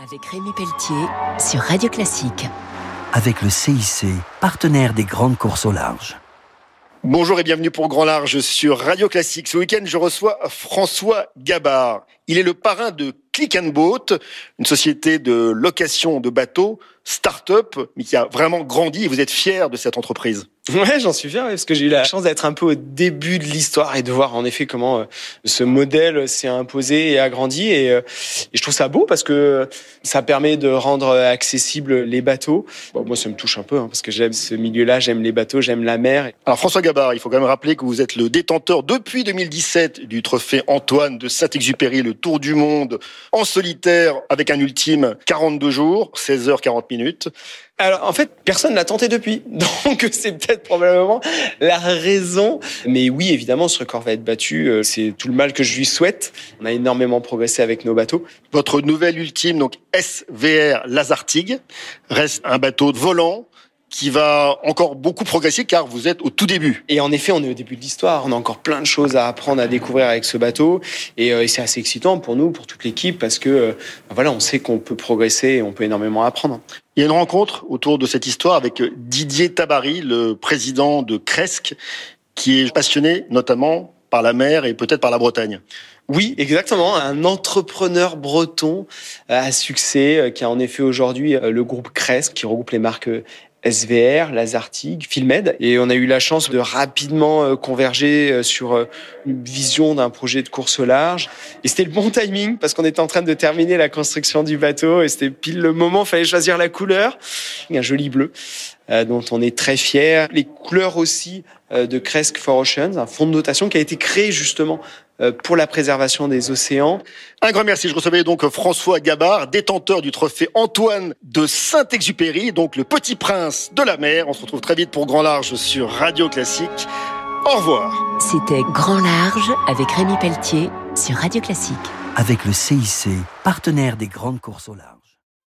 avec Rémi Pelletier sur Radio Classique. Avec le CIC, partenaire des grandes courses au large. Bonjour et bienvenue pour Grand Large sur Radio Classique. Ce week-end, je reçois François Gabard. Il est le parrain de Click and Boat, une société de location de bateaux, start-up, mais qui a vraiment grandi et vous êtes fier de cette entreprise. Ouais, j'en suis fier parce que j'ai eu la chance d'être un peu au début de l'histoire et de voir en effet comment euh, ce modèle s'est imposé et agrandi et, euh, et, je trouve ça beau parce que ça permet de rendre accessibles les bateaux. Bon, moi, ça me touche un peu hein, parce que j'aime ce milieu-là, j'aime les bateaux, j'aime la mer. Alors François Gabard, il faut quand même rappeler que vous êtes le détenteur depuis 2017 du trophée Antoine de Saint-Exupéry, le Tour du monde en solitaire avec un ultime 42 jours, 16 h 40 minutes. Alors en fait, personne l'a tenté depuis, donc c'est peut-être probablement la raison. Mais oui, évidemment, ce record va être battu. Euh, c'est tout le mal que je lui souhaite. On a énormément progressé avec nos bateaux. Votre nouvelle ultime, donc SVR Lazartigue, reste un bateau de volant qui va encore beaucoup progresser car vous êtes au tout début. Et en effet, on est au début de l'histoire. On a encore plein de choses à apprendre, à découvrir avec ce bateau. Et, euh, et c'est assez excitant pour nous, pour toute l'équipe, parce que euh, voilà, on sait qu'on peut progresser et on peut énormément apprendre. Il y a une rencontre autour de cette histoire avec Didier Tabary, le président de Cresque, qui est passionné notamment par la mer et peut-être par la Bretagne. Oui, exactement. Un entrepreneur breton à succès qui a en effet aujourd'hui le groupe Cresque qui regroupe les marques SVR, Lazartig, Filmed. Et on a eu la chance de rapidement euh, converger euh, sur euh, une vision d'un projet de course au large. Et c'était le bon timing parce qu'on était en train de terminer la construction du bateau et c'était pile le moment, il fallait choisir la couleur. Un joli bleu dont on est très fier. Les couleurs aussi de Cresque for Oceans, un fonds de notation qui a été créé justement pour la préservation des océans. Un grand merci. Je recevais donc François Gabard, détenteur du trophée Antoine de Saint-Exupéry, donc le petit prince de la mer. On se retrouve très vite pour Grand Large sur Radio Classique. Au revoir. C'était Grand Large avec Rémi Pelletier sur Radio Classique. Avec le CIC, partenaire des grandes courses au large.